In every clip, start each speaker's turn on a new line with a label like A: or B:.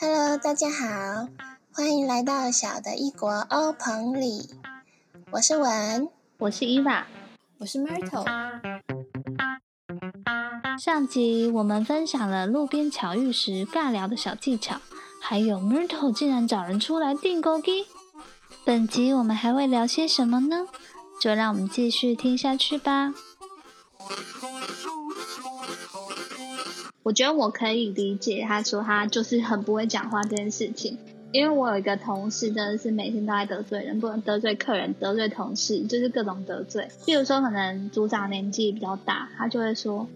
A: Hello，大家好，欢迎来到小的异国欧棚里。我是文，
B: 我是伊娃，
C: 我是 Myrtle。
B: 上集我们分享了路边巧遇时尬聊的小技巧，还有 Myrtle 竟然找人出来订购机。本集我们还会聊些什么呢？就让我们继续听下去吧。我觉得我可以理解他说他就是很不会讲话这件事情，因为我有一个同事真的是每天都在得罪人，不能得罪客人，得罪同事，就是各种得罪。比如说可能组长年纪比较大，他就会说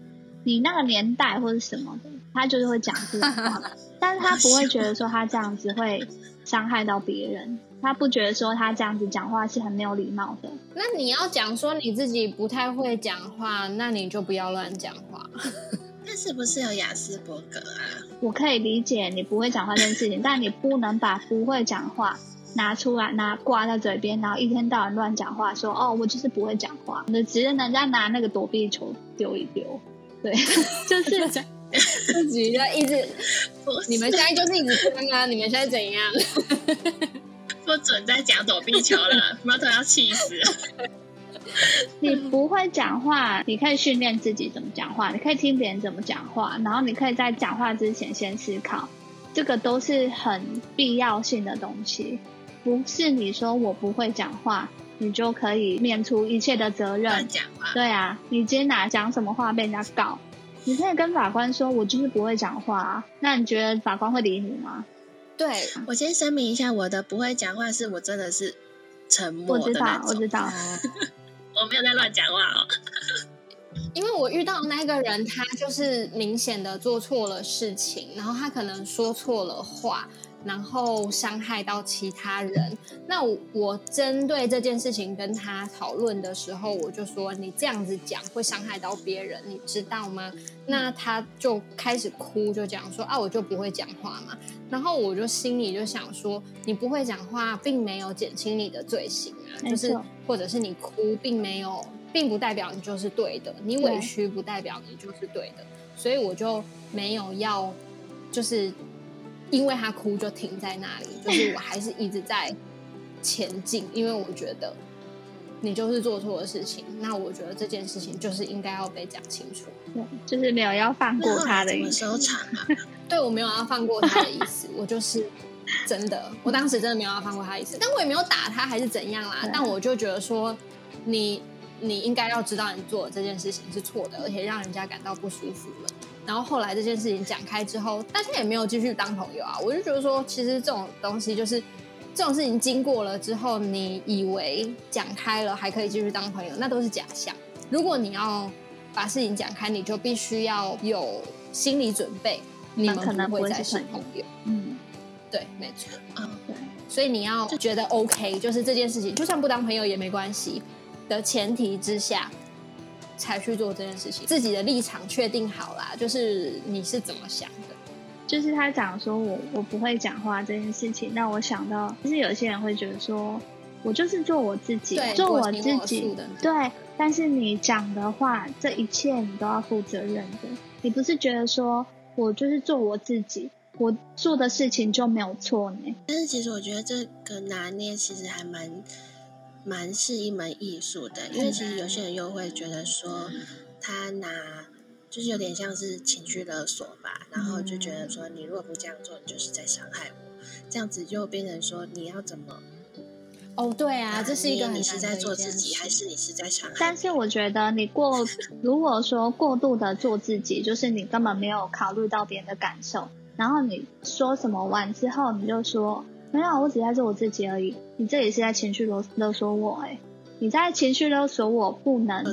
B: 你那个年代或者什么的，他就是会讲这种话，但是他不会觉得说他这样子会伤害到别人，他不觉得说他这样子讲话是很没有礼貌的。
C: 那你要讲说你自己不太会讲话，那你就不要乱讲话。
A: 那是不是有雅斯伯格啊？
B: 我可以理解你不会讲话这件事情，但你不能把不会讲话拿出来拿挂在嘴边，然后一天到晚乱讲话，说哦我就是不会讲话，你只是人家拿那个躲避球丢一丢，对，就是
C: 自己就一直，你们现在就是一直刚啊，你们现在怎样？
A: 不准再讲躲避球了，猫头要气死。
B: 你不会讲话，你可以训练自己怎么讲话，你可以听别人怎么讲话，然后你可以在讲话之前先思考，这个都是很必要性的东西。不是你说我不会讲话，你就可以免除一切的责任。
A: 讲话，
B: 对啊，你今天哪讲什么话被人家告，你可以跟法官说，我就是不会讲话。那你觉得法官会理你吗？
C: 对
A: 我先声明一下，我的不会讲话是我真的是沉默
B: 的那种。我知道，我知道。
A: 我没有在乱讲话哦，
C: 因为我遇到那个人，他就是明显的做错了事情，然后他可能说错了话，然后伤害到其他人。那我针对这件事情跟他讨论的时候，我就说你这样子讲会伤害到别人，你知道吗？那他就开始哭，就讲说啊，我就不会讲话嘛。然后我就心里就想说，你不会讲话，并没有减轻你的罪行啊，就是或者是你哭，并没有，并不代表你就是对的，你委屈不代表你就是对的，所以我就没有要，就是因为他哭就停在那里，就是我还是一直在前进，因为我觉得你就是做错了事情，那我觉得这件事情就是应该要被讲清楚，
B: 对，就是没有要放过他的意思。
C: 对我没有要放过他的意思，我就是真的，我当时真的没有要放过他的意思，但我也没有打他还是怎样啦。但我就觉得说，你你应该要知道你做的这件事情是错的，而且让人家感到不舒服了。然后后来这件事情讲开之后，大家也没有继续当朋友啊。我就觉得说，其实这种东西就是这种事情经过了之后，你以为讲开了还可以继续当朋友，那都是假象。如果你要把事情讲开，你就必须要有心理准备。你们可能会再是朋友，嗯，对，没错，
B: 嗯，对，
C: 所以你要觉得 OK，就是这件事情，就算不当朋友也没关系的前提之下，才去做这件事情。自己的立场确定好啦，就是你是怎么想的？
B: 就是他讲说我我不会讲话这件事情，那我想到，就是有些人会觉得说，我就是做我自己，做我自己，对。但是你讲的话，这一切你都要负责任的，你不是觉得说。我就是做我自己，我做的事情就没有错呢。
A: 但是其实我觉得这个拿捏其实还蛮蛮是一门艺术的，因为其实有些人又会觉得说他拿就是有点像是情绪勒索吧，然后就觉得说你如果不这样做，你就是在伤害我，这样子就变成说你要怎么。
C: 哦，对啊，这是一个
A: 你是在做自己，还是你是在伤害？
B: 但是我觉得你过，如果说过度的做自己，就是你根本没有考虑到别人的感受，然后你说什么完之后，你就说没有，我只在做我自己而已，你这也是在情绪勒勒索我哎。你在情绪勒索我，不能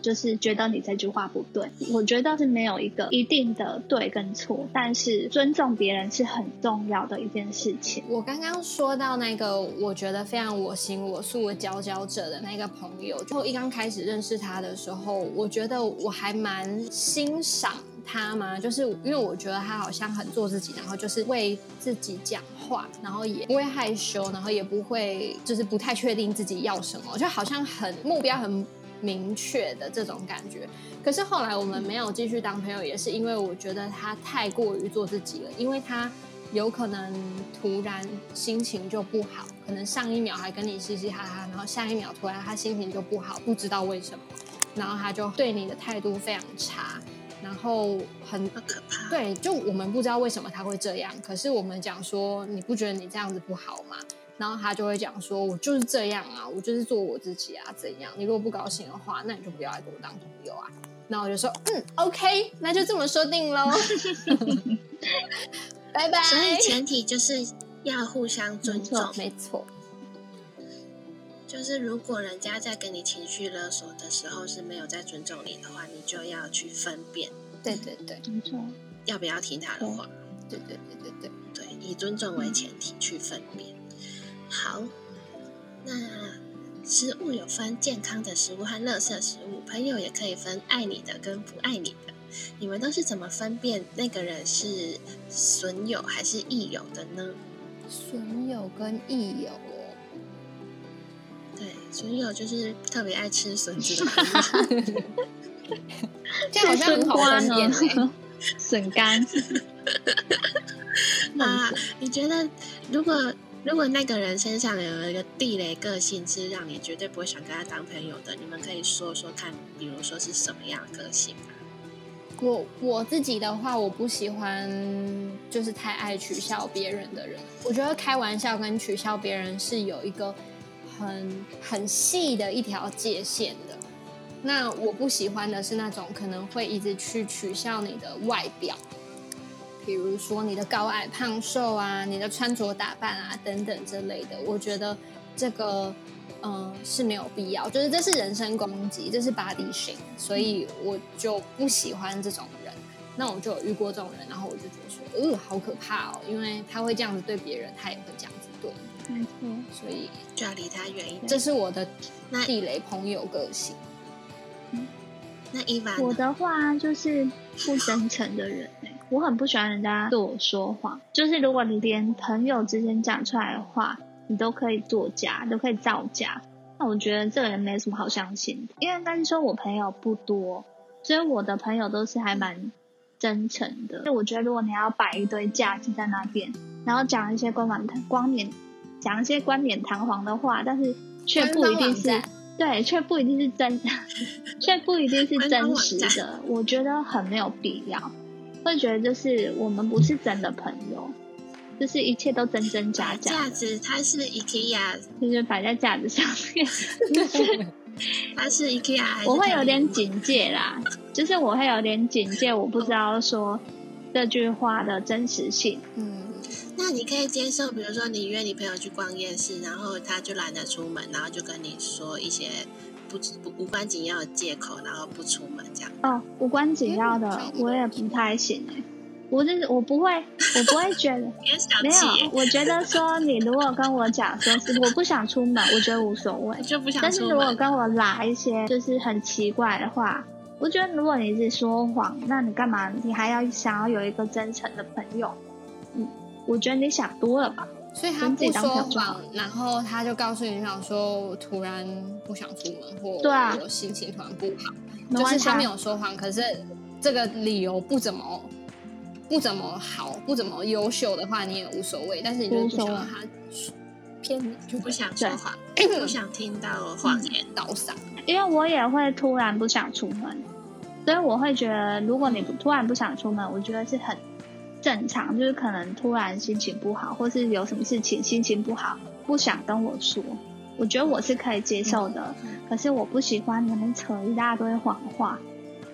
B: 就是觉得你这句话不对。我觉得是没有一个一定的对跟错，但是尊重别人是很重要的一件事情。
C: 我刚刚说到那个，我觉得非常我行我素的佼佼者的那个朋友，就一刚开始认识他的时候，我觉得我还蛮欣赏。他吗？就是因为我觉得他好像很做自己，然后就是为自己讲话，然后也不会害羞，然后也不会就是不太确定自己要什么，就好像很目标很明确的这种感觉。可是后来我们没有继续当朋友，也是因为我觉得他太过于做自己了，因为他有可能突然心情就不好，可能上一秒还跟你嘻嘻哈哈，然后下一秒突然他心情就不好，不知道为什么，然后他就对你的态度非常差，然后很
A: 可怕。
C: 对，就我们不知道为什么他会这样，可是我们讲说你不觉得你这样子不好吗？然后他就会讲说，我就是这样啊，我就是做我自己啊，怎样？你如果不高兴的话，那你就不要来跟我当朋友啊。然后我就说，嗯，OK，那就这么说定喽。拜拜。
A: 所以前提就是要互相尊重，
C: 没错。
A: 就是如果人家在跟你情绪勒索的时候是没有在尊重你的话，你就要去分辨。
C: 对对对，
B: 没错。
A: 要不要听他的话？
C: 对对对对对
A: 对，以尊重为前提去分辨。好，那食物有分健康的食物和垃圾食物，朋友也可以分爱你的跟不爱你的。你们都是怎么分辨那个人是损友还是益友的呢？
C: 损友跟益友，
A: 对，损友就是特别爱吃笋子的，
C: 这样好像很好分辨
B: 笋干。
A: 啊，你觉得如果如果那个人身上有一个地雷个性，是让你绝对不会想跟他当朋友的，你们可以说说看，比如说是什么样的个性吗？
C: 我我自己的话，我不喜欢就是太爱取笑别人的人。我觉得开玩笑跟取笑别人是有一个很很细的一条界限的。那我不喜欢的是那种可能会一直去取笑你的外表，比如说你的高矮胖瘦啊，你的穿着打扮啊等等之类的。我觉得这个。嗯，是没有必要，就是这是人身攻击，这是 body shame，所以我就不喜欢这种人。那我就有遇过这种人，然后我就觉得说，呃，好可怕哦，因为他会这样子对别人，他也会这样子对
B: 你，没错，
C: 所以
A: 就要离他远一点。
C: 这是我的地雷朋友个性。
A: 嗯那伊娃，
B: 我的话就是不真诚的人，我很不喜欢人家对我说谎，就是如果你连朋友之间讲出来的话。你都可以作假，都可以造假，那我觉得这个人没什么好相信的。因为但是说我朋友不多，所以我的朋友都是还蛮真诚的。就我觉得，如果你要摆一堆架子在那边，然后讲一些光芒光点，讲一些冠冕堂皇的话，但是却不一定是对，却不一定是真，却不一定是真实的。我觉得很没有必要，会觉得就是我们不是真的朋友。就是一切都真真假假。
A: 架子它是 IKEA，
B: 就是摆在架子上面。
A: 它是 IKEA，
B: 我会有点警戒啦，就是我会有点警戒，我不知道说这句话的真实性。
A: 嗯，那你可以接受，比如说你约你朋友去逛夜市，然后他就懒得出门，然后就跟你说一些不不无关紧要的借口，然后不出门这样。
B: 哦，无关紧要的我也不太行哎。我就是我不会，我不会觉得 没有。我觉得说你如果跟我讲说是我不想出门，我觉得无所谓。
A: 就不想
B: 但是如果跟我拉一些就是很奇怪的话，我觉得如果你是说谎，那你干嘛？你还要想要有一个真诚的朋友？嗯，我觉得你想多了吧。
C: 所以他不说谎，然后他就告诉你想说我突然不想出门，或
B: 对啊，
C: 我心情突然不好，就是他没有说谎，可是这个理由不怎么。不怎么好，不怎么优秀的话，你也无所谓。但是你就不想他骗你，
A: 就不想说话，不想听到谎言倒嗓。
B: 因为我也会突然不想出门，所以我会觉得，如果你突然不想出门，我觉得是很正常。就是可能突然心情不好，或是有什么事情心情不好，不想跟我说，我觉得我是可以接受的。可是我不喜欢你们扯一大堆谎话，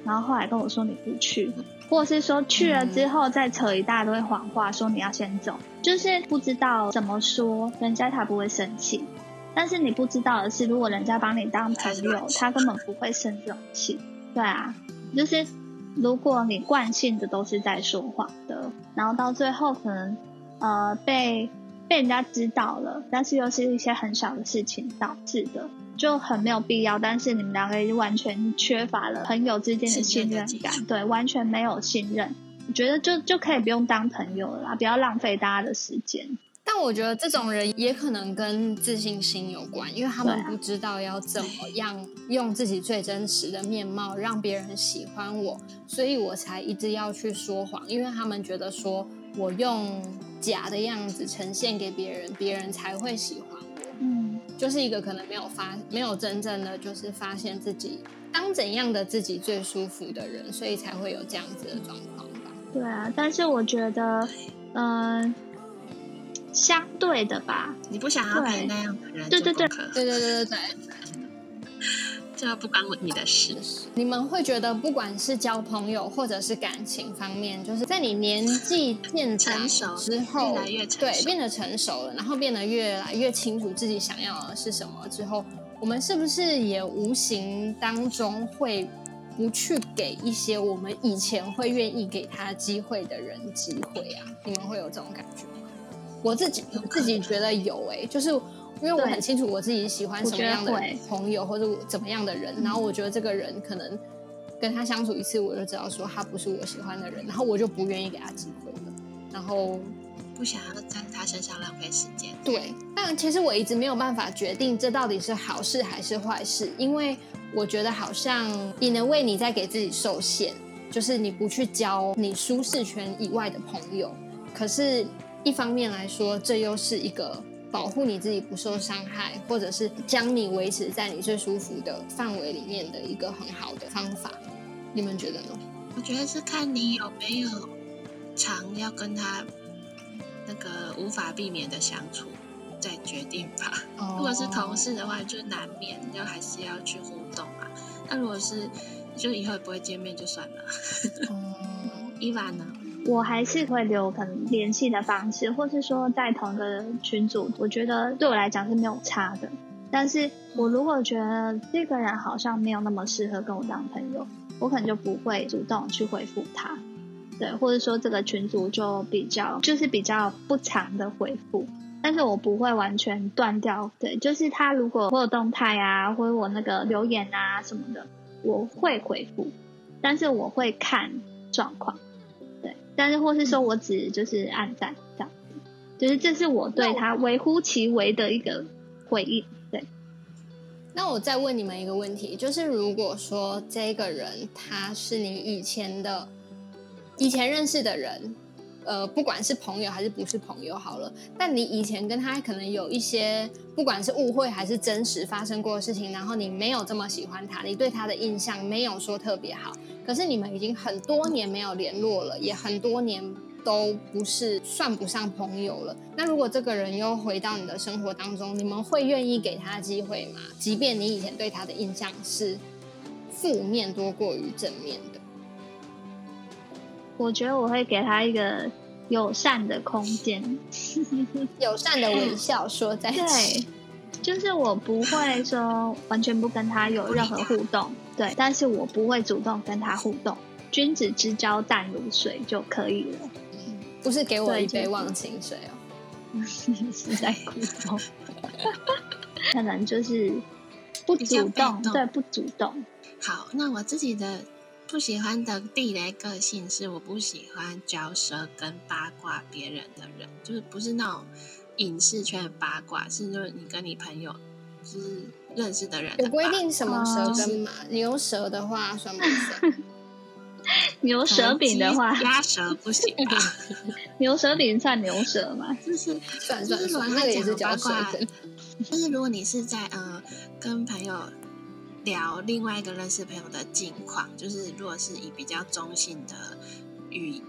B: 然后后来跟我说你不去。或是说去了之后再扯一大堆谎话，说你要先走，就是不知道怎么说，人家才不会生气。但是你不知道的是，如果人家把你当朋友，他根本不会生这种气。对啊，就是如果你惯性的都是在说谎的，然后到最后可能呃被被人家知道了，但是又是一些很小的事情导致的。就很没有必要，但是你们两个已经完全缺乏了朋友之间的信任感，对，完全没有信任。我觉得就就可以不用当朋友了，不要浪费大家的时间。
C: 但我觉得这种人也可能跟自信心有关，因为他们不知道要怎么样用自己最真实的面貌让别人喜欢我，所以我才一直要去说谎，因为他们觉得说我用假的样子呈现给别人，别人才会喜欢我。
B: 嗯，
C: 就是一个可能没有发，没有真正的就是发现自己当怎样的自己最舒服的人，所以才会有这样子的状况吧。
B: 对啊，但是我觉得，嗯、相对的吧，
A: 你不想要
B: 对
A: 陪那样的人
B: 对对对
C: 对对对对对。
A: 这不关你的事。
C: 你们会觉得，不管是交朋友或者是感情方面，就是在你年纪渐长
A: 成熟
C: 之后，
A: 越来越成熟
C: 对变得成熟了，然后变得越来越清楚自己想要的是什么之后，我们是不是也无形当中会不去给一些我们以前会愿意给他机会的人机会啊？你们会有这种感觉吗？我自己
A: 我
C: 自己觉得有诶、就是因为我很清楚我自己喜欢什么样的朋友或者我怎么样的人，然后我觉得这个人可能跟他相处一次，我就知道说他不是我喜欢的人，然后我就不愿意给他机会了。然后
A: 不想要在他身上浪费时间。
C: 对，但其实我一直没有办法决定这到底是好事还是坏事，因为我觉得好像你能为你在给自己受限，就是你不去交你舒适圈以外的朋友。可是，一方面来说，这又是一个保护你自己不受伤害，或者是将你维持在你最舒服的范围里面的一个很好的方法。你们觉得呢？
A: 我觉得是看你有没有常要跟他那个无法避免的相处，再决定吧。如果是同事的话，就难免就还是要去互动啊。那如果是就以后也不会见面就算了。
C: 哦，
A: 伊娃呢？
B: 我还是会留可能联系的方式，或是说在同一个群组，我觉得对我来讲是没有差的。但是我如果觉得这个人好像没有那么适合跟我当朋友，我可能就不会主动去回复他，对，或者说这个群组就比较就是比较不常的回复，但是我不会完全断掉，对，就是他如果我有动态啊，或者我那个留言啊什么的，我会回复，但是我会看状况。对，但是或是说我只就是暗赞这样子，就是这是我对他微乎其微的一个回应。对，
C: 那我再问你们一个问题，就是如果说这个人他是你以前的、以前认识的人，呃，不管是朋友还是不是朋友好了，但你以前跟他可能有一些，不管是误会还是真实发生过的事情，然后你没有这么喜欢他，你对他的印象没有说特别好，可是你们已经很多年没有联络了，也很多年都不是算不上朋友了。那如果这个人又回到你的生活当中，你们会愿意给他机会吗？即便你以前对他的印象是负面多过于正面的。
B: 我觉得我会给他一个友善的空间。
C: 友善的微笑说在一
B: 对。，就是我不会说完全不跟他有任何互动，对，但是我不会主动跟他互动，君子之交淡如水就可以了。
C: 不是给我一杯忘情水哦。
B: 是在鼓动，可能就是不主动对，不主动。
A: 好，那我自己的不喜欢的地雷个性是，我不喜欢嚼舌跟八卦别人的人，就是不是那种影视圈的八卦，是就是你跟你朋友就是认识的人的
C: 有规定什么蛇跟马？牛舌的话算不算？
B: 牛舌饼的话，
A: 鸭舌不行吧？
B: 牛舌饼算牛舌吗？
A: 就是
C: 算算算，那也是
A: 八卦
C: 根。
A: 就是如果你是在呃跟朋友聊另外一个认识朋友的近况，就是如果是以比较中性的语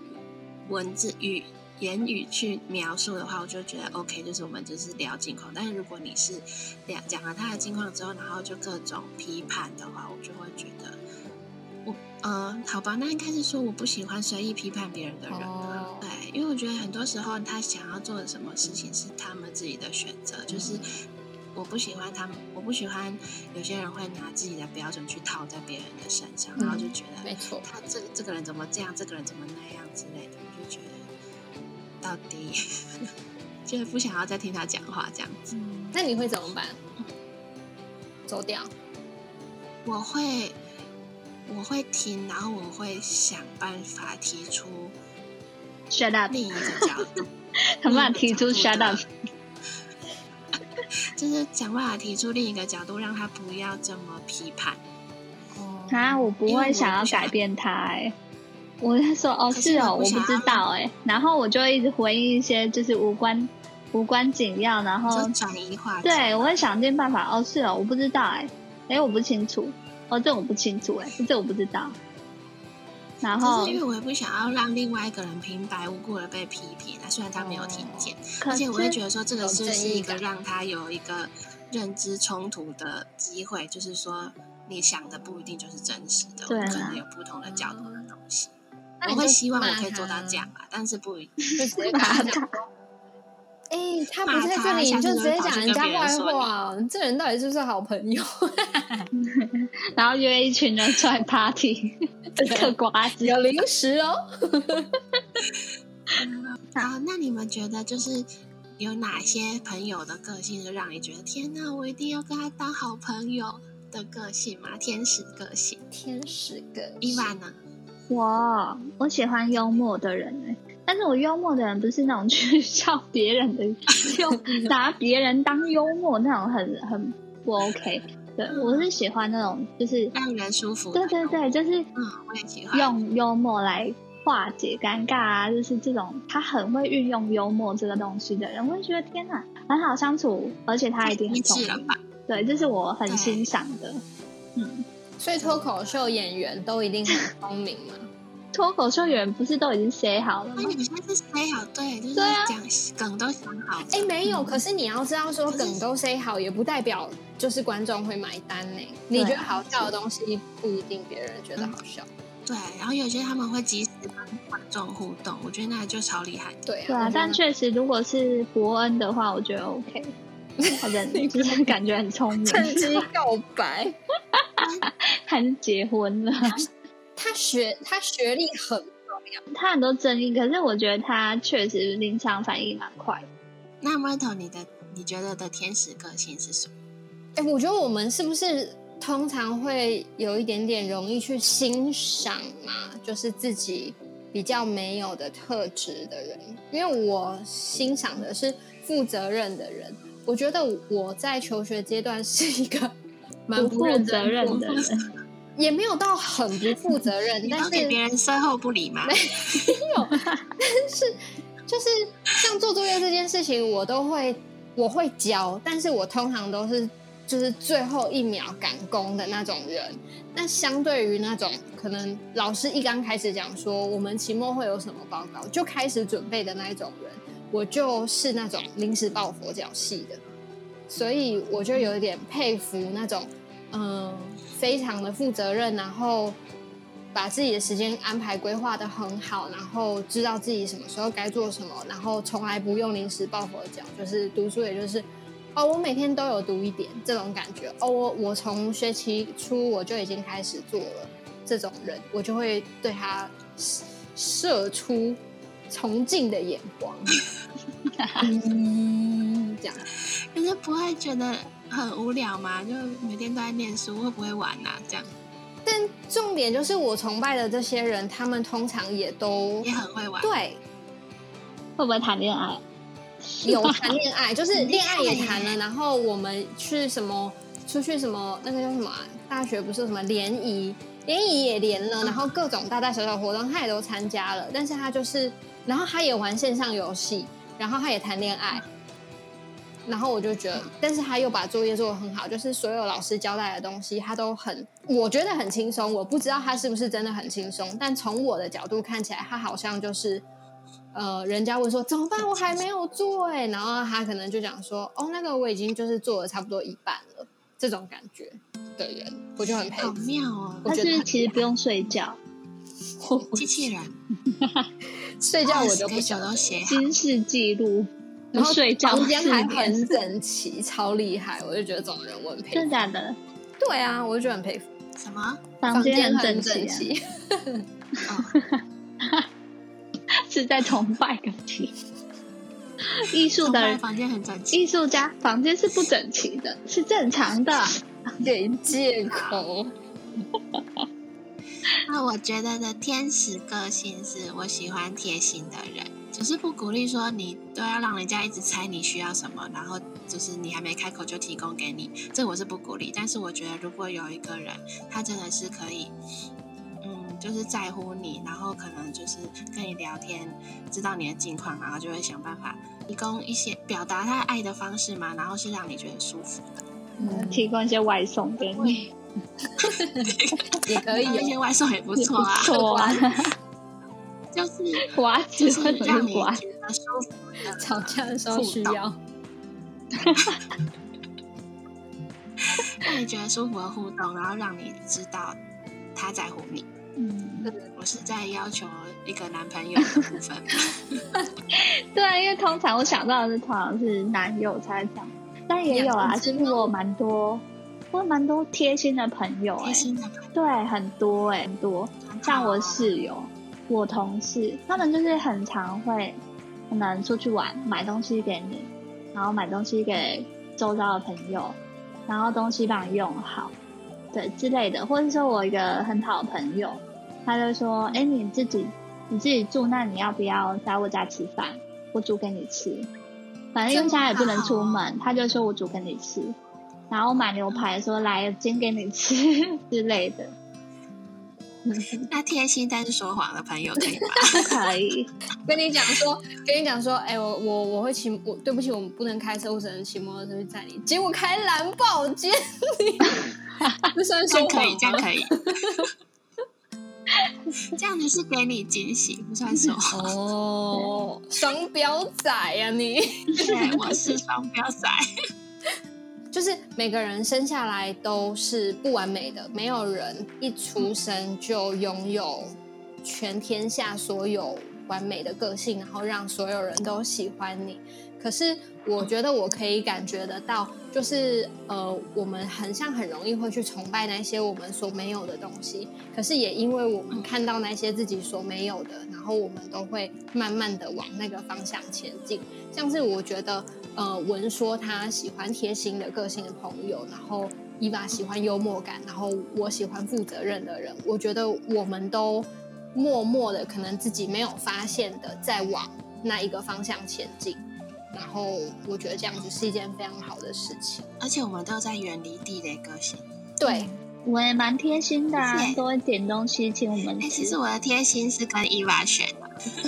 A: 文字语言语去描述的话，我就觉得 OK，就是我们就是聊近况。但是如果你是聊讲了他的近况之后，然后就各种批判的话，我就会觉得我呃好吧，那应该是说我不喜欢随意批判别人的人。
C: 哦，
A: 对，因为我觉得很多时候他想要做的什么事情是他们自己的选择，就是我不喜欢他们，我不喜欢有些人会拿自己的标准去套在别人的身上，然后就觉得
C: 没错。
A: 他这这个人怎么这样，这个人怎么那样之类的，我就觉得到底 就是不想要再听他讲话这样子。
C: 那你会怎么办？走掉。
A: 我会我会听，然后我会想办法提出
B: Shut up，
A: 另一个角度。
B: 想办法提出 shut
A: 度
B: up
A: 的。就是想办法提出另一个角度，让他不要这么批判。
C: 哦
B: 啊，我不会想要改变他、欸，我在说哦
A: 是
B: 是哦，我不知道哎、然后我就会一直回应一些就是无关无关紧要，然后
A: 就转移话题。
B: 对我会想尽办法哦是哦，我不知道哎、哎、我不清楚哦这我不清楚哎、这我不知道。然
A: 可
B: 后
A: 是因为我也不想要让另外一个人平白无故的被批评啊，虽然他没有听见，
B: 可
A: 而且我会觉得说这个
C: 有
A: 是不是一个让他有一个认知冲突的机会，就是说你想的不一定就是真实的，可能有不同的角度的东西。我会希望我可以做到这样吧，但是不一定。
C: 就直接跟
B: 骂
C: 他讲
B: 他，
C: 哎、他不
A: 骂
C: 在这
A: 他
C: 里，你
A: 就
C: 就直接讲人家坏话，这人到底是不是好朋友？
B: 然后约一群人出来 party，嗑瓜子。
C: 有零食哦。
A: 啊，那你们觉得就是有哪些朋友的个性就让你觉得天哪，我一定要跟他当好朋友的个性吗？天使个性，
C: 天使个
A: 伊娃呢？
B: 我我喜欢幽默的人哎、但是我幽默的人不是那种去笑别人的，用拿别人当幽默那种很很不 OK。对，我是喜欢那种就是，
A: 让人舒服。
B: 对对对，就是
A: 嗯，我也喜欢。
B: 用幽默来化解尴尬啊，就是这种他很会运用幽默这个东西的人，我会觉得天哪，很好相处，而且他一定很聪明。
A: 吧？
B: 对，这是我很欣赏的。嗯，
C: 所以脱口秀演员都一定很聪明嘛？
B: 脱口秀演员不是都已经 say 好了吗
A: 那你？们现在是 say 好，对，就是
B: 对啊
A: 讲梗都想好。
C: 哎、没有，可是你要知道，说梗都 say 好，也不代表就是观众会买单呢。你觉得好笑的东西，不一定别人觉得好笑。
A: 对，然后有些他们会及时跟观众互动，我觉得那就超厉害。
C: 对啊，
B: 但确实，如果是伯恩的话，我觉得 OK。他人就是感觉很聪明，
C: 趁机告白。
B: 还是结婚了。
C: 他学他学历很
B: 他很多争议，可是我觉得他确实临场反应蛮快的。
A: 那 Myrtle，你的你觉得的天使个性是什么？
C: 哎、我觉得我们是不是通常会有一点点容易去欣赏嘛，就是自己比较没有的特质的人？因为我欣赏的是负责任的人，我觉得我在求学阶段是一个 蛮
B: 不负
C: 认
B: 责
C: 真
B: 任的人，
C: 也没有到很不负责任，但是
A: 别人身后不理嘛，没有，但是？
C: 就是像做作业这件事情，我都会我会教，但是我通常都是就是最后一秒赶工的那种人。那相对于那种可能老师一刚开始讲说我们期末会有什么报告，就开始准备的那一种人，我就是那种临时抱佛脚系的，所以我就有一点佩服那种嗯非常的负责任，然后。把自己的时间安排规划的很好，然后知道自己什么时候该做什么，然后从来不用临时抱佛脚，就是读书，也就是哦，我每天都有读一点这种感觉。哦，我我从学期初我就已经开始做了，这种人我就会对他射出崇敬的眼光。嗯，这样
A: 人家不会觉得很无聊吗？就每天都在念书，会不会玩啊？这样
C: 但重点就是我崇拜的这些人，他们通常也都
A: 也很会玩。
C: 对
B: 会不会谈恋爱？
C: 有谈恋爱，就是恋爱也谈了，然后我们去什么出去什么那个叫什么啊、大学不是有什么联谊，联谊也连了，
A: 嗯
C: 然后各种大大小小活动他也都参加了，但是他就是，然后他也玩线上游戏，然后他也谈恋爱。然后我就觉得，但是他又把作业做得很好，就是所有老师交代的东西，他都很，我觉得很轻松。我不知道他是不是真的很轻松，但从我的角度看起来，他好像就是，呃，人家问说怎么办，我还没有做哎，然后他可能就讲说，哦，那个我已经就是做了差不多一半了，这种感觉。的人，我就很佩服。好。
A: 妙哦！
B: 他是不是
C: 我觉得很
B: 其实不用睡觉，
A: 机器人，
C: 睡觉我就不
A: 手
C: 晓得，
A: 都写好，
B: 金氏记录，
C: 然后
B: 睡觉
C: 房间还很整齐，超厉害，我就觉得这种人我很佩服。
B: 真的假的？
C: 对啊，我就觉得很佩服。
A: 什么？
B: 房间
C: 间
B: 很
C: 很
B: 整齐
C: 齐，
A: 哦，
B: 啊，是在崇拜个屁。艺术的
A: 房间很整齐。
B: 艺术家房间是不整齐的，是正常的。
C: 给借口。
A: 那我觉得的天使个性是我喜欢贴心的人，只是不鼓励说你都要让人家一直猜你需要什么，然后就是你还没开口就提供给你，这我是不鼓励。但是我觉得如果有一个人，他真的是可以，嗯，就是在乎你，然后可能就是跟你聊天，知道你的近况，然后就会想办法提供一些表达他爱的方式嘛，然后是让你觉得舒服的。
B: 嗯，提供一些外送给你，
C: 也可以。
A: 有一些外送也不错啊，
B: 错啊，
A: 就是
B: 瓜子
A: 就是让你
B: 瓜
A: 觉得舒服的
C: 吵架的时候需要。
A: 让你觉得舒服的互动，然后让你知道他在乎你。
B: 嗯，
A: 我是在要求一个男朋友的部分。
B: 对啊，因为通常我想到的是通常是男友才这样，但也有啊，其实我有蛮多，我有蛮多贴心的朋友、欸，
A: 贴心的朋友，
B: 对，很多哎、很多。像我室友、我同事，他们就是很常会可能出去玩，买东西给你，然后买东西给周遭的朋友，然后东西帮你用好，对之类的。或者说我一个很好的朋友，他就说：“哎，你自己你自己住，那你要不要在我家吃饭？我煮给你吃。反正因为现在也不能出门，他就说我煮给你吃。然后我买牛排说来煎给你吃 之类的。”
A: 那贴心但是说谎的朋友可以吗？
B: 可以，
C: 跟你讲说，跟你讲说，哎、我我我会骑，我对不起，我们不能开车，我只能骑摩托车去载你。结果开蓝宝坚尼，这算说谎
A: 这样可以，这样？可以。这样子是给你惊喜，不算说谎。
C: 哦，双标仔呀、你！
A: 对，我是双标仔。
C: 就是每个人生下来都是不完美的，没有人一出生就拥有全天下所有完美的个性，然后让所有人都喜欢你。可是我觉得我可以感觉得到，就是呃，我们很像很容易会去崇拜那些我们所没有的东西。可是也因为我们看到那些自己所没有的，然后我们都会慢慢的往那个方向前进。像是我觉得，呃，文说他喜欢贴心的个性的朋友，然后伊娃喜欢幽默感，然后我喜欢负责任的人。我觉得我们都默默的，可能自己没有发现的，在往那一个方向前进。然后我觉得这样子是一件非常好的事情。
A: 而且我们都在远离地雷个性。
C: 对，
B: 我也蛮贴心的啊
A: 谢谢，
B: 都会点东西请我们
A: 哎，其实。我的贴心是跟伊娃学的。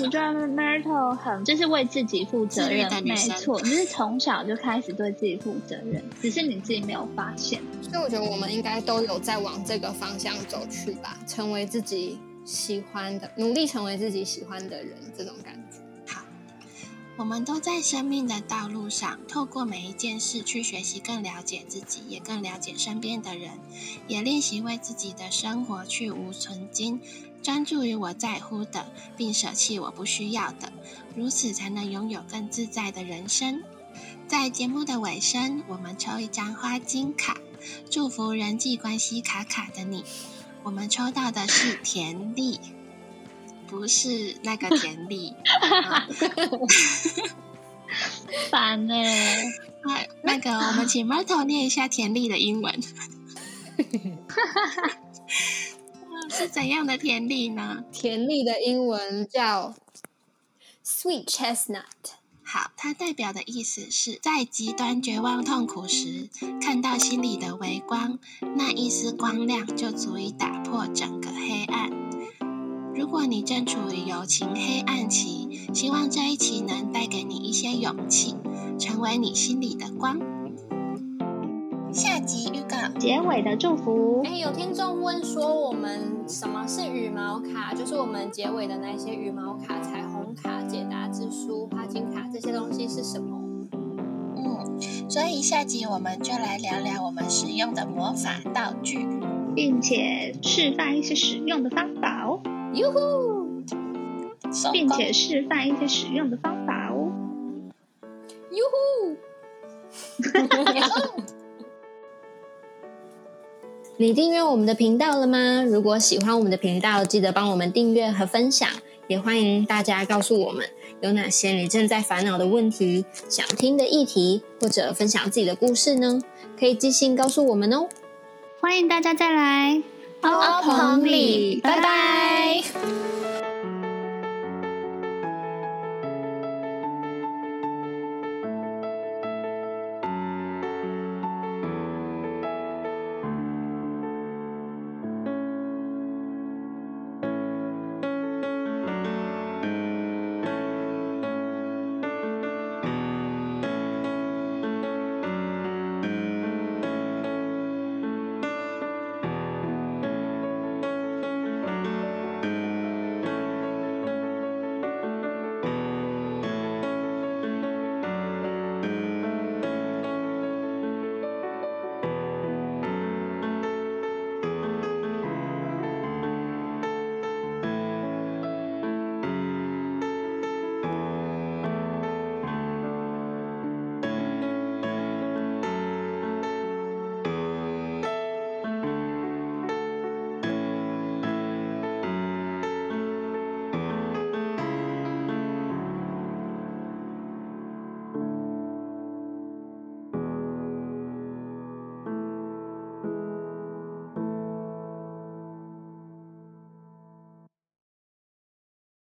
B: 我觉得 Myrtle 很就是为自己负责任，没错，就是从小就开始对自己负责任，只是你自己没有发现。
C: 所以我觉得我们应该都有在往这个方向走去吧，成为自己喜欢的，努力成为自己喜欢的人，这种感觉。
A: 好我们都在生命的道路上，透过每一件事去学习，更了解自己，也更了解身边的人，也练习为自己的生活去无存精，专注于我在乎的，并舍弃我不需要的，如此才能拥有更自在的人生。在节目的尾声，我们抽一张花金卡，祝福人际关系卡卡的你。我们抽到的是田丽，不是那个田丽。啊
B: 烦呢、
A: 那那个，我们请 Myrtle 念一下田丽的英文。嗯是怎样的田丽呢？
C: 甜丽的英文叫 sweet chestnut。
A: 好，它代表的意思是在极端绝望痛苦时，看到心里的微光，那一丝光亮就足以打破整个黑暗。如果你正处于友情黑暗期，希望这一期能带给你一些勇气，成为你心里的光。下集。
B: 结尾的祝福
C: 哎，有听众问说，我们什么是羽毛卡？就是我们结尾的那些羽毛卡、彩虹卡、解答之书、花金卡这些东西是什么？
A: 嗯，所以下集我们就来聊聊我们使用的魔法道具。
B: 并且示范一些使用的方法哦，
C: 哟呼，
A: 手工
B: 并且示范一些使用的方法哦。
C: 哟呼！你订阅我们的频道了吗？如果喜欢我们的频道，记得帮我们订阅和分享。也欢迎大家告诉我们有哪些你正在烦恼的问题、想听的议题，或者分享自己的故事呢？可以寄信告诉我们哦。
B: 欢迎大家再来
C: 欧鹏里，拜拜。